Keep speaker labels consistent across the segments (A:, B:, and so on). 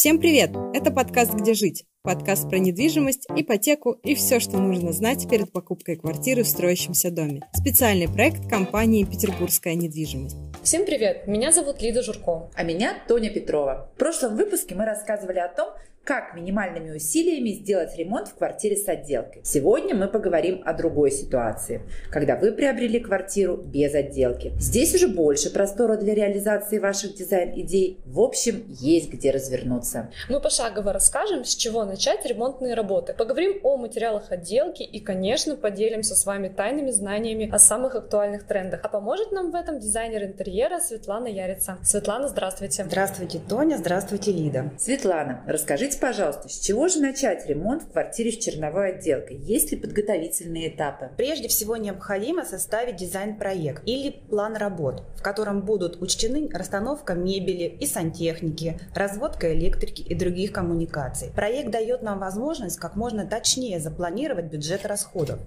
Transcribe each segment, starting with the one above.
A: Всем привет! Это подкаст «Где жить?» Подкаст про недвижимость, ипотеку и все, что нужно знать перед покупкой квартиры в строящемся доме. Специальный проект компании «Петербургская недвижимость».
B: Всем привет! Меня зовут Лида Журко.
C: А меня Тоня Петрова. В прошлом выпуске мы рассказывали о том, как минимальными усилиями сделать ремонт в квартире с отделкой. Сегодня мы поговорим о другой ситуации, когда вы приобрели квартиру без отделки. Здесь уже больше простора для реализации ваших дизайн-идей. В общем, есть где развернуться.
B: Мы пошагово расскажем, с чего начать ремонтные работы. Поговорим о материалах отделки и, конечно, поделимся с вами тайными знаниями о самых актуальных трендах. А поможет нам в этом дизайнер интерьера Светлана Ярица. Светлана, здравствуйте.
D: Здравствуйте, Тоня. Здравствуйте, Лида.
C: Светлана, расскажите, пожалуйста, с чего же начать ремонт в квартире с черновой отделкой? Есть ли подготовительные этапы?
D: Прежде всего необходимо составить дизайн-проект или план работ, в котором будут учтены расстановка мебели и сантехники, разводка электрики и других коммуникаций. Проект дает нам возможность как можно точнее запланировать бюджет расходов.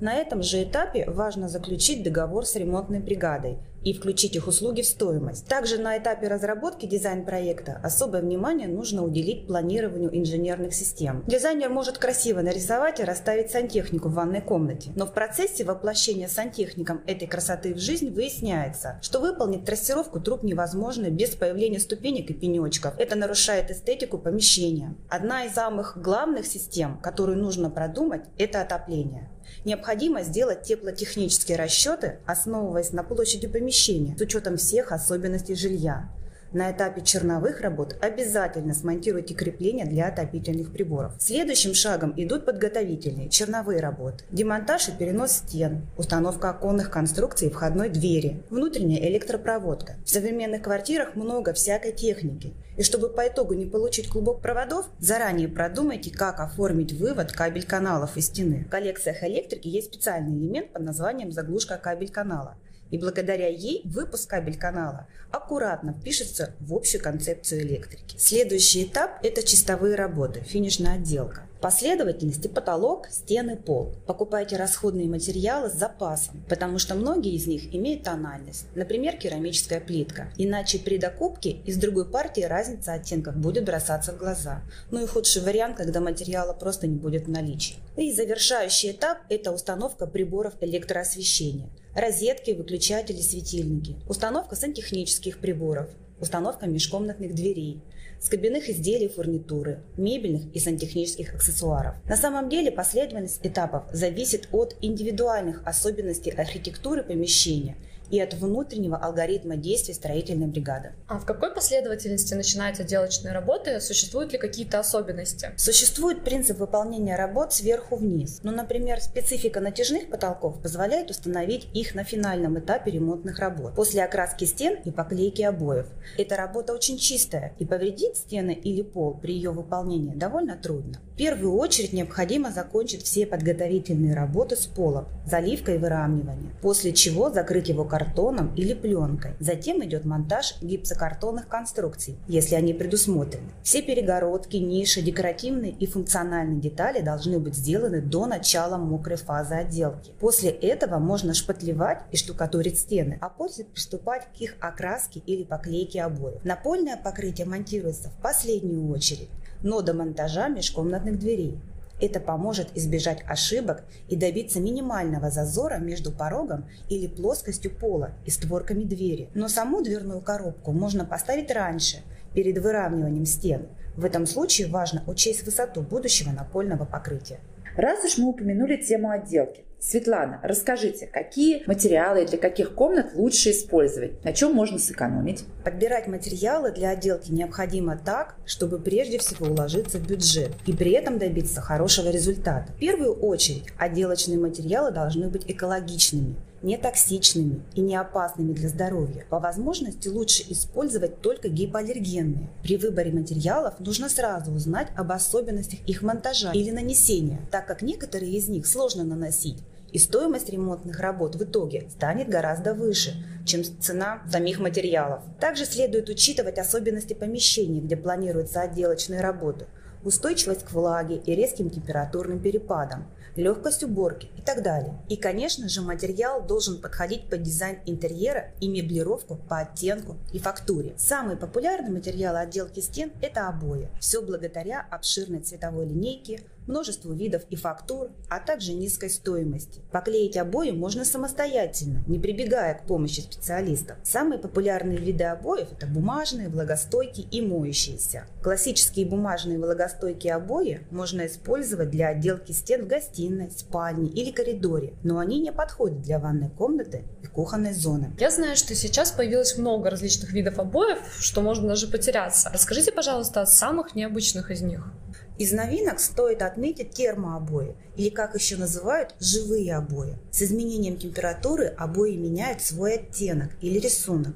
D: На этом же этапе важно заключить договор с ремонтной бригадой и включить их услуги в стоимость. Также на этапе разработки дизайн-проекта особое внимание нужно уделить планированию инженерных систем. Дизайнер может красиво нарисовать и расставить сантехнику в ванной комнате, но в процессе воплощения сантехником этой красоты в жизнь выясняется, что выполнить трассировку труб невозможно без появления ступенек и пенечков. Это нарушает эстетику помещения. Одна из самых главных систем, которую нужно продумать, это отопление. Необходимо сделать теплотехнические расчеты, основываясь на площади помещения, с учетом всех особенностей жилья. На этапе черновых работ обязательно смонтируйте крепления для отопительных приборов. Следующим шагом идут подготовительные черновые работы. Демонтаж и перенос стен, установка оконных конструкций и входной двери, внутренняя электропроводка. В современных квартирах много всякой техники. И чтобы по итогу не получить клубок проводов, заранее продумайте, как оформить вывод кабель-каналов из стены. В коллекциях электрики есть специальный элемент под названием заглушка кабель-канала и благодаря ей выпуск кабель-канала аккуратно впишется в общую концепцию электрики. Следующий этап – это чистовые работы, финишная отделка. Последовательности потолок, стены, пол. Покупайте расходные материалы с запасом, потому что многие из них имеют тональность, например, керамическая плитка. Иначе при докупке из другой партии разница оттенков будет бросаться в глаза. Ну и худший вариант, когда материала просто не будет в наличии. И завершающий этап – это установка приборов электроосвещения. Розетки, выключатели, светильники. Установка сантехнических приборов. Установка межкомнатных дверей – с кабинных изделий фурнитуры, мебельных и сантехнических аксессуаров. На самом деле последовательность этапов зависит от индивидуальных особенностей архитектуры помещения – и от внутреннего алгоритма действий строительной бригады.
B: А в какой последовательности начинаются отделочные работы? Существуют ли какие-то особенности?
D: Существует принцип выполнения работ сверху вниз. Ну, например, специфика натяжных потолков позволяет установить их на финальном этапе ремонтных работ, после окраски стен и поклейки обоев. Эта работа очень чистая, и повредить стены или пол при ее выполнении довольно трудно. Первую очередь необходимо закончить все подготовительные работы с полом, заливкой и выравниванием, после чего закрыть его картоном или пленкой. Затем идет монтаж гипсокартонных конструкций, если они предусмотрены. Все перегородки, ниши, декоративные и функциональные детали должны быть сделаны до начала мокрой фазы отделки. После этого можно шпатлевать и штукатурить стены, а после приступать к их окраске или поклейке обоев. Напольное покрытие монтируется в последнюю очередь, но до монтажа межкомнатных дверей. Это поможет избежать ошибок и добиться минимального зазора между порогом или плоскостью пола и створками двери. Но саму дверную коробку можно поставить раньше, перед выравниванием стен. В этом случае важно учесть высоту будущего напольного покрытия.
C: Раз уж мы упомянули тему отделки, Светлана, расскажите, какие материалы для каких комнат лучше использовать? На чем можно сэкономить?
D: Подбирать материалы для отделки необходимо так, чтобы прежде всего уложиться в бюджет и при этом добиться хорошего результата. В первую очередь отделочные материалы должны быть экологичными, не токсичными и не опасными для здоровья. По возможности лучше использовать только гипоаллергенные. При выборе материалов нужно сразу узнать об особенностях их монтажа или нанесения, так как некоторые из них сложно наносить, и стоимость ремонтных работ в итоге станет гораздо выше, чем цена самих материалов. Также следует учитывать особенности помещений, где планируются отделочные работы, устойчивость к влаге и резким температурным перепадам. легкость уборки и так далее. И, конечно же, материал должен подходить под дизайн интерьера и меблировку по оттенку и фактуре. Самый популярный материал отделки стен – это обои. Все благодаря обширной цветовой линейке, множеству видов и фактур, а также низкой стоимости. Поклеить обои можно самостоятельно, не прибегая к помощи специалистов. Самые популярные виды обоев – это бумажные, влагостойкие и моющиеся. Классические бумажные влагостойкие обои можно использовать для отделки стен в гостиной, спальне или коридоре, но они не подходят для ванной комнаты и кухонной зоны.
B: Я знаю, что сейчас появилось много различных видов обоев, что можно даже потеряться. Расскажите, пожалуйста, о самых необычных из них.
D: Из новинок стоит отметить термообои, или как еще называют, живые обои. С изменением температуры обои меняют свой оттенок или рисунок.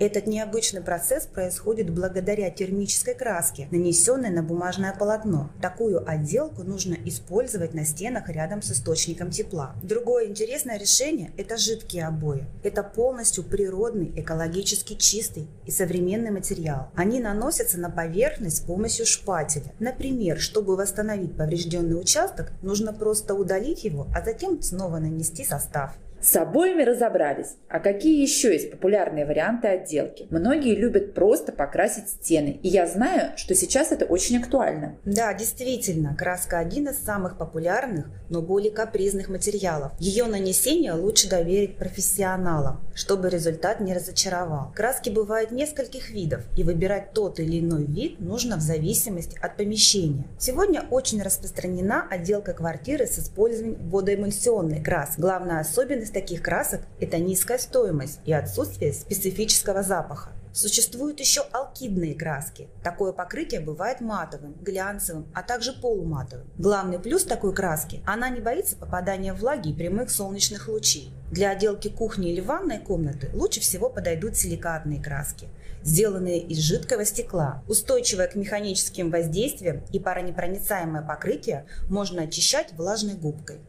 D: Этот необычный процесс происходит благодаря термической краске, нанесенной на бумажное полотно. Такую отделку нужно использовать на стенах рядом с источником тепла. Другое интересное решение – это жидкие обои. Это полностью природный, экологически чистый и современный материал. Они наносятся на поверхность с помощью шпателя. Например, чтобы восстановить поврежденный участок, нужно просто удалить его, а затем снова нанести состав.
C: С обоями разобрались. А какие еще есть популярные варианты отделки? Многие любят просто покрасить стены. И я знаю, что сейчас это очень актуально.
D: Да, действительно, краска один из самых популярных, но более капризных материалов. Ее нанесение лучше доверить профессионалам, чтобы результат не разочаровал. Краски бывают нескольких видов, и выбирать тот или иной вид нужно в зависимости от помещения. Сегодня очень распространена отделка квартиры с использованием водоэмульсионной краски. Главная особенность Особенность таких красок – это низкая стоимость и отсутствие специфического запаха. Существуют еще алкидные краски. Такое покрытие бывает матовым, глянцевым, а также полуматовым. Главный плюс такой краски – она не боится попадания влаги и прямых солнечных лучей. Для отделки кухни или ванной комнаты лучше всего подойдут силикатные краски, сделанные из жидкого стекла. Устойчивое к механическим воздействиям и паронепроницаемое покрытие можно очищать влажной губкой.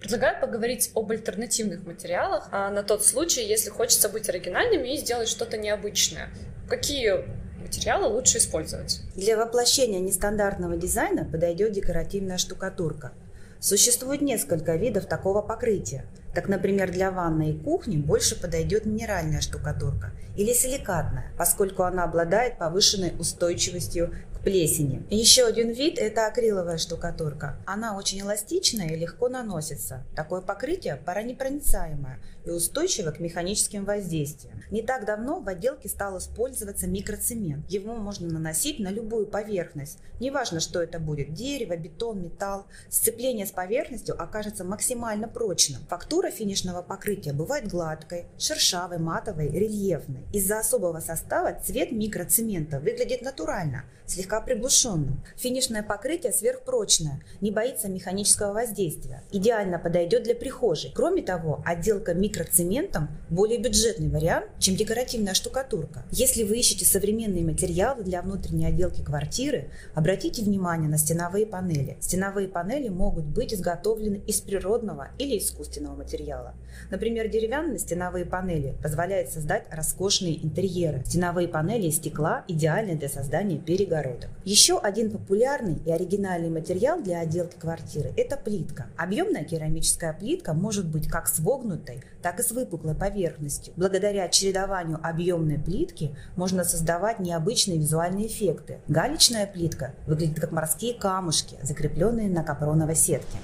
B: Предлагаю поговорить об альтернативных материалах а на тот случай, если хочется быть оригинальными и сделать что-то необычное. Какие материалы лучше использовать?
D: Для воплощения нестандартного дизайна подойдет декоративная штукатурка. Существует несколько видов такого покрытия. Так, например, для ванной и кухни больше подойдет минеральная штукатурка или силикатная, поскольку она обладает повышенной устойчивостью плесени. Еще один вид – это акриловая штукатурка. Она очень эластичная и легко наносится. Такое покрытие паронепроницаемое и устойчиво к механическим воздействиям. Не так давно в отделке стал использоваться микроцемент. Его можно наносить на любую поверхность. Неважно, что это будет – дерево, бетон, металл. Сцепление с поверхностью окажется максимально прочным. Фактура финишного покрытия бывает гладкой, шершавой, матовой, рельефной. Из-за особого состава цвет микроцемента выглядит натурально, слегка приглушенным. Финишное покрытие сверхпрочное, не боится механического воздействия. Идеально подойдет для прихожей. Кроме того, отделка микроцементом более бюджетный вариант, чем декоративная штукатурка. Если вы ищете современные материалы для внутренней отделки квартиры, обратите внимание на стеновые панели. Стеновые панели могут быть изготовлены из природного или искусственного материала. Например, деревянные стеновые панели позволяют создать роскошные интерьеры. Стеновые панели из стекла идеальны для создания перегородок. Еще один популярный и оригинальный материал для отделки квартиры – это плитка. Объемная керамическая плитка может быть как с вогнутой, так и с выпуклой поверхностью. Благодаря чередованию объемной плитки можно создавать необычные визуальные эффекты. Галечная плитка выглядит как морские камушки, закрепленные на капроновой сетке.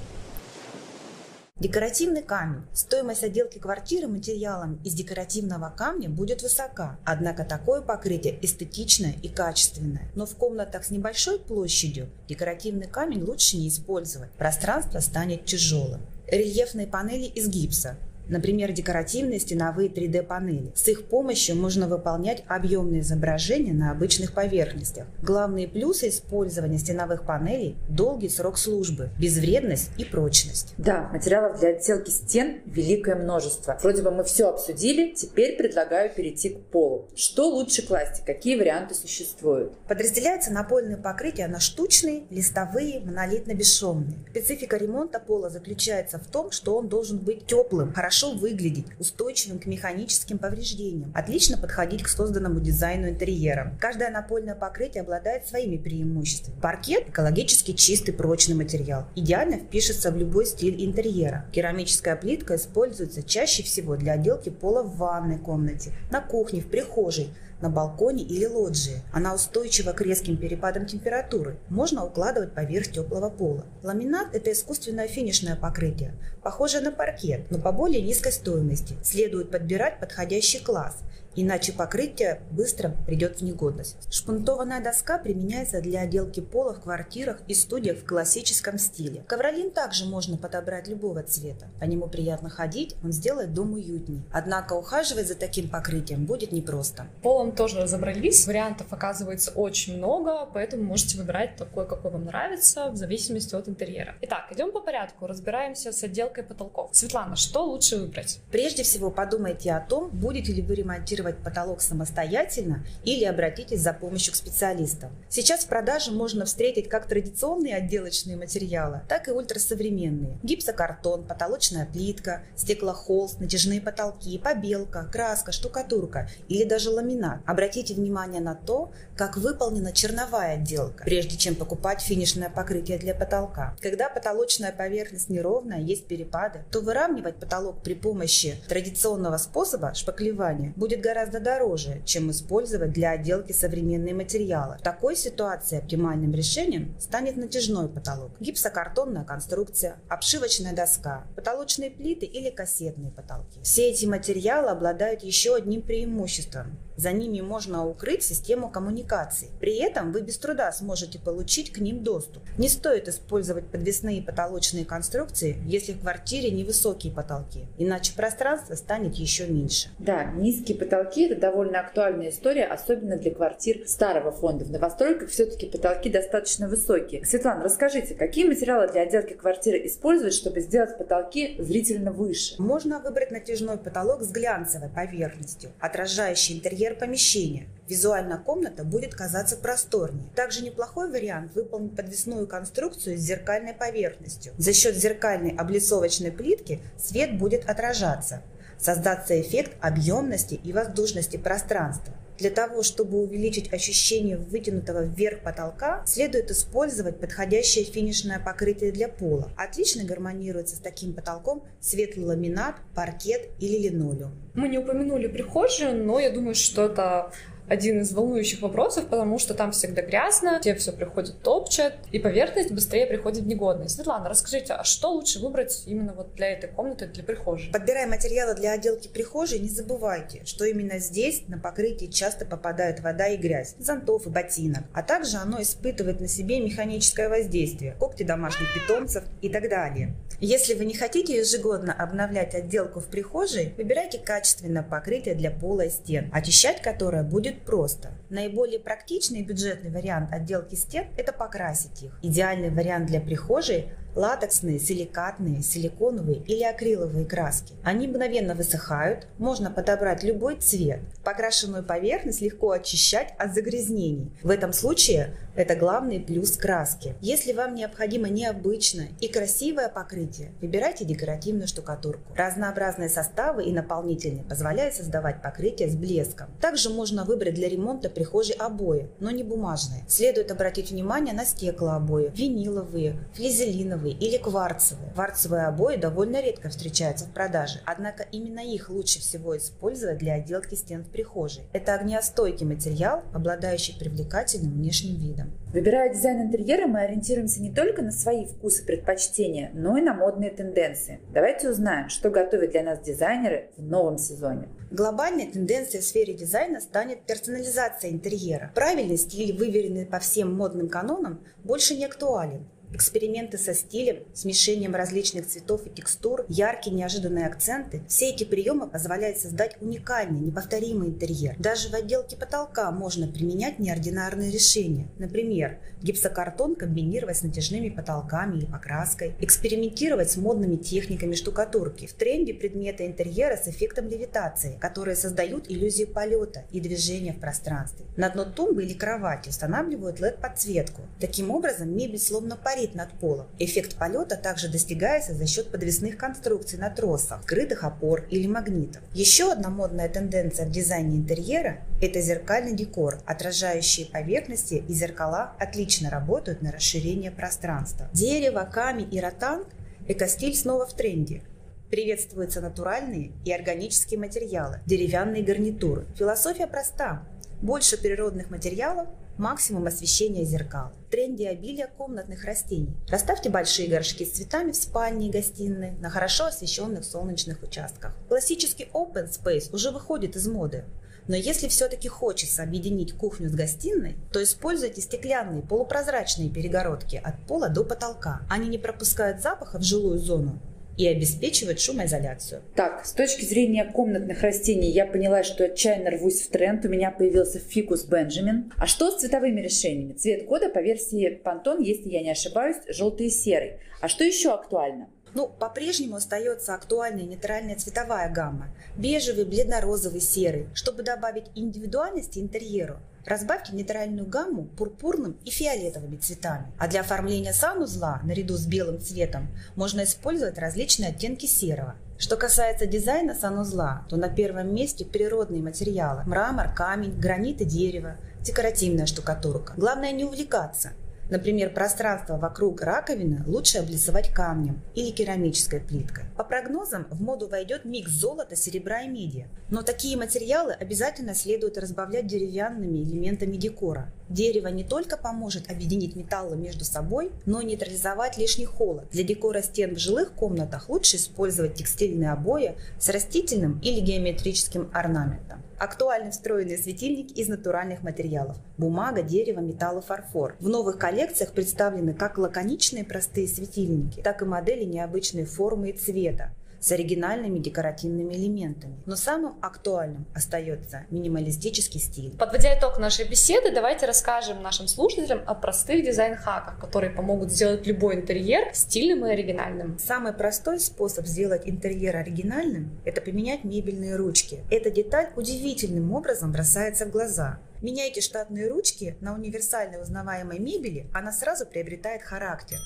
D: Декоративный камень. Стоимость отделки квартиры материалом из декоративного камня будет высока, однако такое покрытие эстетичное и качественное. Но в комнатах с небольшой площадью декоративный камень лучше не использовать, пространство станет тяжелым. Рельефные панели из гипса. Например, декоративные стеновые 3D-панели. С их помощью можно выполнять объемные изображения на обычных поверхностях. Главные плюсы использования стеновых панелей – долгий срок службы, безвредность и прочность.
C: Да, материалов для отделки стен великое множество. Вроде бы мы все обсудили, теперь предлагаю перейти к полу. Что лучше класть какие варианты существуют?
D: Подразделяется напольное покрытие на штучные, листовые, монолитно-бесшовные. Специфика ремонта пола заключается в том, что он должен быть теплым, хорошо хорошо выглядеть, устойчивым к механическим повреждениям, отлично подходить к созданному дизайну интерьера. Каждое напольное покрытие обладает своими преимуществами. Паркет – экологически чистый прочный материал, идеально впишется в любой стиль интерьера. Керамическая плитка используется чаще всего для отделки пола в ванной комнате, на кухне, в прихожей, на балконе или лоджии. Она устойчива к резким перепадам температуры. Можно укладывать поверх теплого пола. Ламинат – это искусственное финишное покрытие, похожее на паркет, но по более низкой стоимости. Следует подбирать подходящий класс – иначе покрытие быстро придет в негодность. Шпунтованная доска применяется для отделки пола в квартирах и студиях в классическом стиле. Ковролин также можно подобрать любого цвета. По нему приятно ходить, он сделает дом уютнее. Однако ухаживать за таким покрытием будет непросто.
B: Полом тоже разобрались. Вариантов оказывается очень много, поэтому можете выбирать такой, какой вам нравится, в зависимости от интерьера. Итак, идем по порядку, разбираемся с отделкой потолков. Светлана, что лучше выбрать?
D: Прежде всего подумайте о том, будете ли вы ремонтировать потолок самостоятельно или обратитесь за помощью к специалистам. Сейчас в продаже можно встретить как традиционные отделочные материалы, так и ультрасовременные. Гипсокартон, потолочная плитка, стеклохолст, натяжные потолки, побелка, краска, штукатурка или даже ламинат. Обратите внимание на то, как выполнена черновая отделка, прежде чем покупать финишное покрытие для потолка. Когда потолочная поверхность неровная, есть перепады, то выравнивать потолок при помощи традиционного способа шпаклевания будет гораздо дороже, чем использовать для отделки современные материалы. В такой ситуации оптимальным решением станет натяжной потолок, гипсокартонная конструкция, обшивочная доска, потолочные плиты или кассетные потолки. Все эти материалы обладают еще одним преимуществом за ними можно укрыть систему коммуникаций. При этом вы без труда сможете получить к ним доступ. Не стоит использовать подвесные потолочные конструкции, если в квартире невысокие потолки, иначе пространство станет еще меньше.
C: Да, низкие потолки – это довольно актуальная история, особенно для квартир старого фонда. В новостройках все-таки потолки достаточно высокие. Светлана, расскажите, какие материалы для отделки квартиры использовать, чтобы сделать потолки зрительно выше?
D: Можно выбрать натяжной потолок с глянцевой поверхностью, отражающий интерьер помещения. Визуально комната будет казаться просторнее. Также неплохой вариант выполнить подвесную конструкцию с зеркальной поверхностью. За счет зеркальной облицовочной плитки свет будет отражаться. Создаться эффект объемности и воздушности пространства. Для того, чтобы увеличить ощущение вытянутого вверх потолка, следует использовать подходящее финишное покрытие для пола. Отлично гармонируется с таким потолком светлый ламинат, паркет или линолеум.
B: Мы не упомянули прихожую, но я думаю, что это один из волнующих вопросов, потому что там всегда грязно, все все приходят топчат, и поверхность быстрее приходит в негодность. Светлана, расскажите, а что лучше выбрать именно вот для этой комнаты, для прихожей?
D: Подбирая материалы для отделки прихожей, не забывайте, что именно здесь на покрытие часто попадает вода и грязь, зонтов и ботинок, а также оно испытывает на себе механическое воздействие, когти домашних питомцев и так далее. Если вы не хотите ежегодно обновлять отделку в прихожей, выбирайте качественное покрытие для пола и стен, очищать которое будет просто. Наиболее практичный и бюджетный вариант отделки стен – это покрасить их. Идеальный вариант для прихожей латексные, силикатные, силиконовые или акриловые краски. Они мгновенно высыхают, можно подобрать любой цвет. Покрашенную поверхность легко очищать от загрязнений. В этом случае это главный плюс краски. Если вам необходимо необычное и красивое покрытие, выбирайте декоративную штукатурку. Разнообразные составы и наполнители позволяют создавать покрытие с блеском. Также можно выбрать для ремонта прихожей обои, но не бумажные. Следует обратить внимание на стеклообои, виниловые, флизелиновые, малиновые или кварцевые. Кварцевые обои довольно редко встречаются в продаже, однако именно их лучше всего использовать для отделки стен в прихожей. Это огнеостойкий материал, обладающий привлекательным внешним видом.
C: Выбирая дизайн интерьера, мы ориентируемся не только на свои вкусы и предпочтения, но и на модные тенденции. Давайте узнаем, что готовят для нас дизайнеры в новом сезоне.
D: Глобальной тенденцией в сфере дизайна станет персонализация интерьера. Правильный стиль, выверенный по всем модным канонам, больше не актуален. Эксперименты со стилем, смешением различных цветов и текстур, яркие неожиданные акценты – все эти приемы позволяют создать уникальный, неповторимый интерьер. Даже в отделке потолка можно применять неординарные решения. Например, гипсокартон комбинировать с натяжными потолками или покраской, экспериментировать с модными техниками штукатурки. В тренде предметы интерьера с эффектом левитации, которые создают иллюзию полета и движения в пространстве. На дно тумбы или кровати устанавливают LED-подсветку. Таким образом, мебель словно парит парит над полом. Эффект полета также достигается за счет подвесных конструкций на тросах, скрытых опор или магнитов. Еще одна модная тенденция в дизайне интерьера – это зеркальный декор. Отражающие поверхности и зеркала отлично работают на расширение пространства. Дерево, камень и ротанг – экостиль снова в тренде. Приветствуются натуральные и органические материалы, деревянные гарнитуры. Философия проста. Больше природных материалов, максимум освещения зеркал. В тренде обилия комнатных растений. Расставьте большие горшки с цветами в спальне и гостиной на хорошо освещенных солнечных участках. Классический open space уже выходит из моды. Но если все-таки хочется объединить кухню с гостиной, то используйте стеклянные полупрозрачные перегородки от пола до потолка. Они не пропускают запаха в жилую зону и обеспечивают шумоизоляцию.
C: Так, с точки зрения комнатных растений я поняла, что отчаянно рвусь в тренд. У меня появился фикус Бенджамин. А что с цветовыми решениями? Цвет кода по версии Pantone, если я не ошибаюсь, желтый и серый. А что еще актуально?
D: Ну, по-прежнему остается актуальная нейтральная цветовая гамма. Бежевый, бледно-розовый, серый. Чтобы добавить индивидуальности интерьеру, разбавьте нейтральную гамму пурпурным и фиолетовыми цветами. А для оформления санузла, наряду с белым цветом, можно использовать различные оттенки серого. Что касается дизайна санузла, то на первом месте природные материалы – мрамор, камень, гранит и дерево, декоративная штукатурка. Главное не увлекаться – Например, пространство вокруг раковины лучше облицевать камнем или керамической плиткой. По прогнозам, в моду войдет микс золота, серебра и меди. Но такие материалы обязательно следует разбавлять деревянными элементами декора. Дерево не только поможет объединить металлы между собой, но и нейтрализовать лишний холод. Для декора стен в жилых комнатах лучше использовать текстильные обои с растительным или геометрическим орнаментом. Актуальны встроенные светильники из натуральных материалов – бумага, дерево, металл и фарфор. В новых коллекциях представлены как лаконичные простые светильники, так и модели необычной формы и цвета с оригинальными декоративными элементами. Но самым актуальным остается минималистический стиль.
B: Подводя итог нашей беседы, давайте расскажем нашим слушателям о простых дизайн-хаках, которые помогут сделать любой интерьер стильным и оригинальным.
D: Самый простой способ сделать интерьер оригинальным – это поменять мебельные ручки. Эта деталь удивительным образом бросается в глаза. Меняйте штатные ручки на универсальной узнаваемой мебели, она сразу приобретает характер.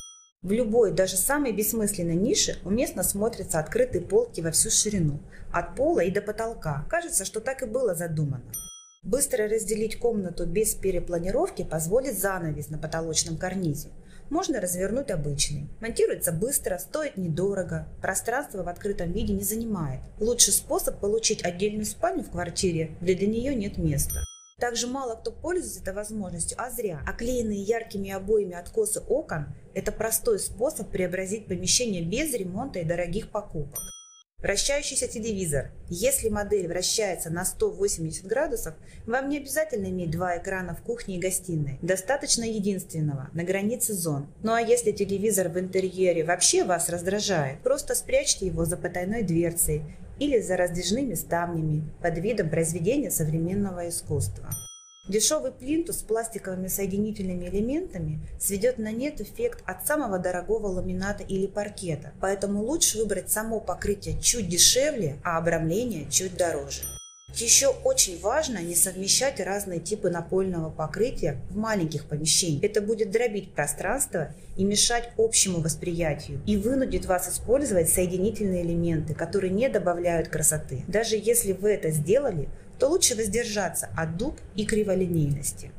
D: В любой, даже самой бессмысленной нише уместно смотрятся открытые полки во всю ширину, от пола и до потолка. Кажется, что так и было задумано. Быстро разделить комнату без перепланировки позволит занавес на потолочном карнизе. Можно развернуть обычный. Монтируется быстро, стоит недорого. Пространство в открытом виде не занимает. Лучший способ получить отдельную спальню в квартире, где для нее нет места. Также мало кто пользуется этой возможностью, а зря. Оклеенные яркими обоями откосы окон – это простой способ преобразить помещение без ремонта и дорогих покупок. Вращающийся телевизор. Если модель вращается на 180 градусов, вам не обязательно иметь два экрана в кухне и гостиной. Достаточно единственного, на границе зон. Ну а если телевизор в интерьере вообще вас раздражает, просто спрячьте его за потайной дверцей или за раздвижными ставнями под видом произведения современного искусства. Дешевый плинтус с пластиковыми соединительными элементами сведет на нет эффект от самого дорогого ламината или паркета, поэтому лучше выбрать само покрытие чуть дешевле, а обрамление чуть дороже. Еще очень важно не совмещать разные типы напольного покрытия в маленьких помещениях. Это будет дробить пространство и мешать общему восприятию, и вынудит вас использовать соединительные элементы, которые не добавляют красоты. Даже если вы это сделали, то лучше воздержаться от дуб и криволинейности.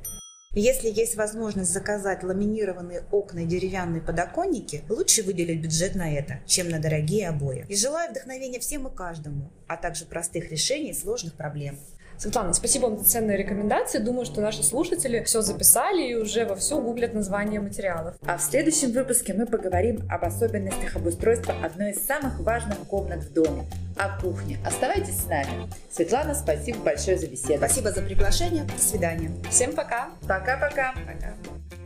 D: Если есть возможность заказать ламинированные окна и деревянные подоконники, лучше выделить бюджет на это, чем на дорогие обои. И желаю вдохновения всем и каждому, а также простых решений сложных проблем.
B: Светлана, спасибо вам за ценные рекомендации. Думаю, что наши слушатели все записали и уже вовсю гуглят названия материалов.
C: А в следующем выпуске мы поговорим об особенностях обустройства одной из самых важных комнат в доме – о кухне. Оставайтесь с нами. Светлана, спасибо большое за беседу.
D: Спасибо за приглашение. До свидания.
B: Всем пока.
C: Пока-пока.
B: Пока.